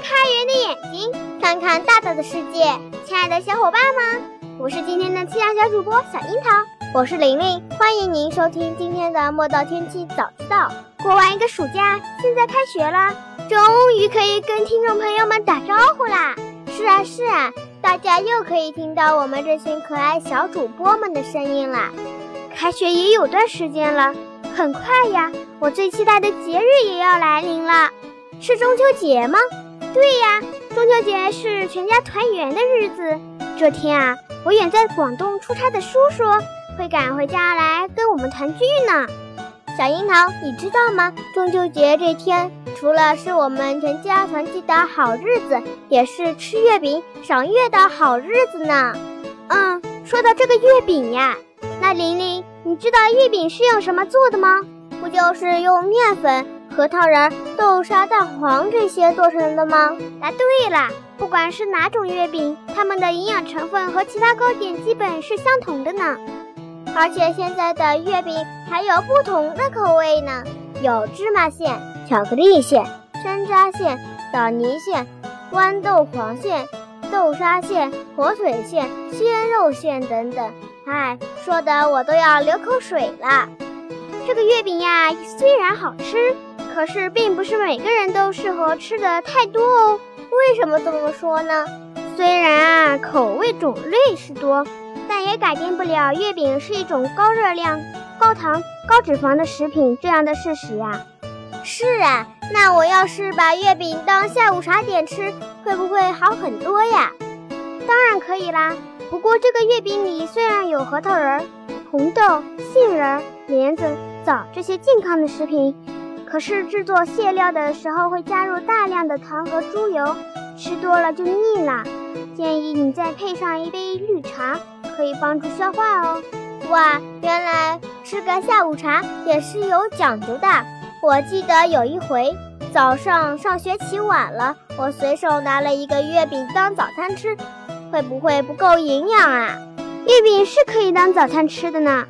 开圆的眼睛看看大大的世界，亲爱的小伙伴们，我是今天的气象小主播小樱桃，我是玲玲，欢迎您收听今天的莫道天气早知道。过完一个暑假，现在开学了，终于可以跟听众朋友们打招呼啦！是啊是啊，大家又可以听到我们这群可爱小主播们的声音啦。开学也有段时间了，很快呀，我最期待的节日也要来临了，是中秋节吗？对呀。中秋节是全家团圆的日子。这天啊，我远在广东出差的叔叔会赶回家来跟我们团聚呢。小樱桃，你知道吗？中秋节这天，除了是我们全家团聚的好日子，也是吃月饼、赏月的好日子呢。嗯，说到这个月饼呀，那玲玲，你知道月饼是用什么做的吗？不就是用面粉？核桃仁、豆沙、蛋黄这些做成的吗？答对了，不管是哪种月饼，它们的营养成分和其他糕点基本是相同的呢。而且现在的月饼还有不同的口味呢，有芝麻馅、巧克力馅、山楂馅、枣泥馅、豌豆黄馅、豆沙馅、火腿馅、鲜肉馅等等。哎，说的我都要流口水了。这个月饼呀，虽然好吃。可是，并不是每个人都适合吃的太多哦。为什么这么说呢？虽然啊，口味种类是多，但也改变不了月饼是一种高热量、高糖、高脂肪的食品这样的事实呀。是啊，那我要是把月饼当下午茶点吃，会不会好很多呀？当然可以啦。不过这个月饼里虽然有核桃仁、红豆、杏仁、莲子、枣这些健康的食品。可是制作馅料的时候会加入大量的糖和猪油，吃多了就腻了。建议你再配上一杯绿茶，可以帮助消化哦。哇，原来吃个下午茶也是有讲究的。我记得有一回早上上学起晚了，我随手拿了一个月饼当早餐吃，会不会不够营养啊？月饼是可以当早餐吃的呢。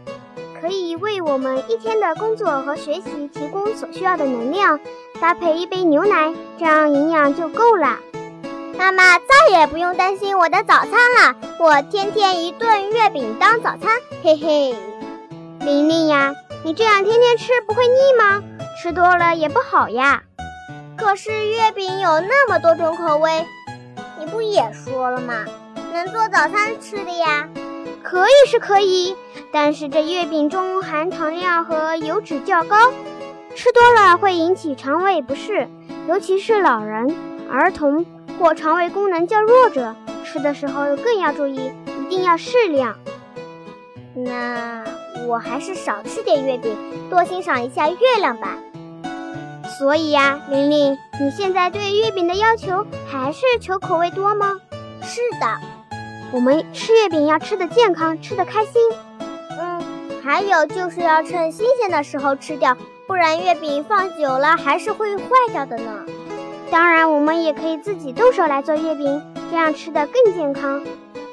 可以为我们一天的工作和学习提供所需要的能量，搭配一杯牛奶，这样营养就够了。妈妈再也不用担心我的早餐了，我天天一顿月饼当早餐，嘿嘿。玲玲呀，你这样天天吃不会腻吗？吃多了也不好呀。可是月饼有那么多种口味，你不也说了吗？能做早餐吃的呀。可以是可以，但是这月饼中含糖量和油脂较高，吃多了会引起肠胃不适，尤其是老人、儿童或肠胃功能较弱者，吃的时候更要注意，一定要适量。那我还是少吃点月饼，多欣赏一下月亮吧。所以呀，玲玲，你现在对月饼的要求还是求口味多吗？是的。我们吃月饼要吃的健康，吃的开心。嗯，还有就是要趁新鲜的时候吃掉，不然月饼放久了还是会坏掉的呢。当然，我们也可以自己动手来做月饼，这样吃的更健康。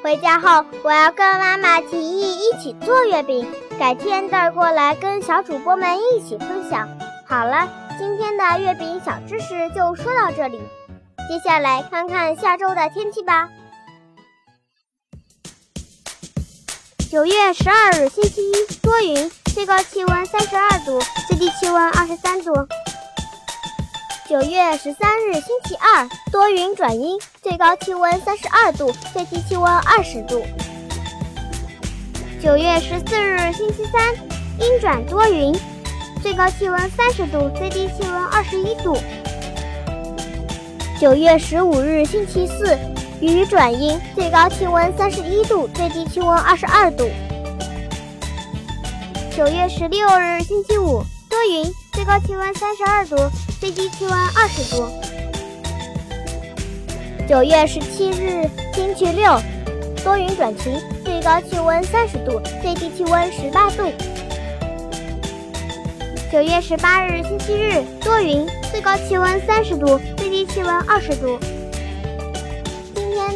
回家后，我要跟妈妈提议一起做月饼，改天带过来跟小主播们一起分享。好了，今天的月饼小知识就说到这里，接下来看看下周的天气吧。九月十二日，星期一，多云，最高气温三十二度，最低气温二十三度。九月十三日，星期二，多云转阴，最高气温三十二度，最低气温二十度。九月十四日，星期三，阴转多云，最高气温三十度，最低气温二十一度。九月十五日，星期四。雨转阴，最高气温三十一度，最低气温二十二度。九月十六日，星期五，多云，最高气温三十二度，最低气温二十度。九月十七日，星期六，多云转晴，最高气温三十度，最低气温十八度。九月十八日，星期日，多云，最高气温三十度，最低气温二十度。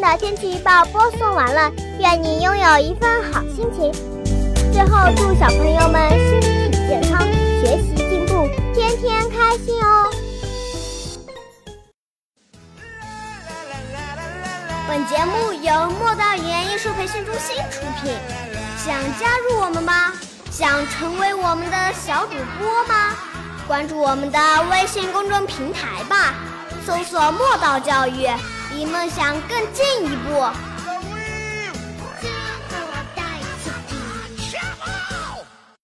的天气预报播送完了，愿你拥有一份好心情。最后，祝小朋友们身体健康，学习进步，天天开心哦！本节目由莫道语言艺术培训中心出品，想加入我们吗？想成为我们的小主播吗？关注我们的微信公众平台吧，搜索“墨道教育”，离梦想更进一步。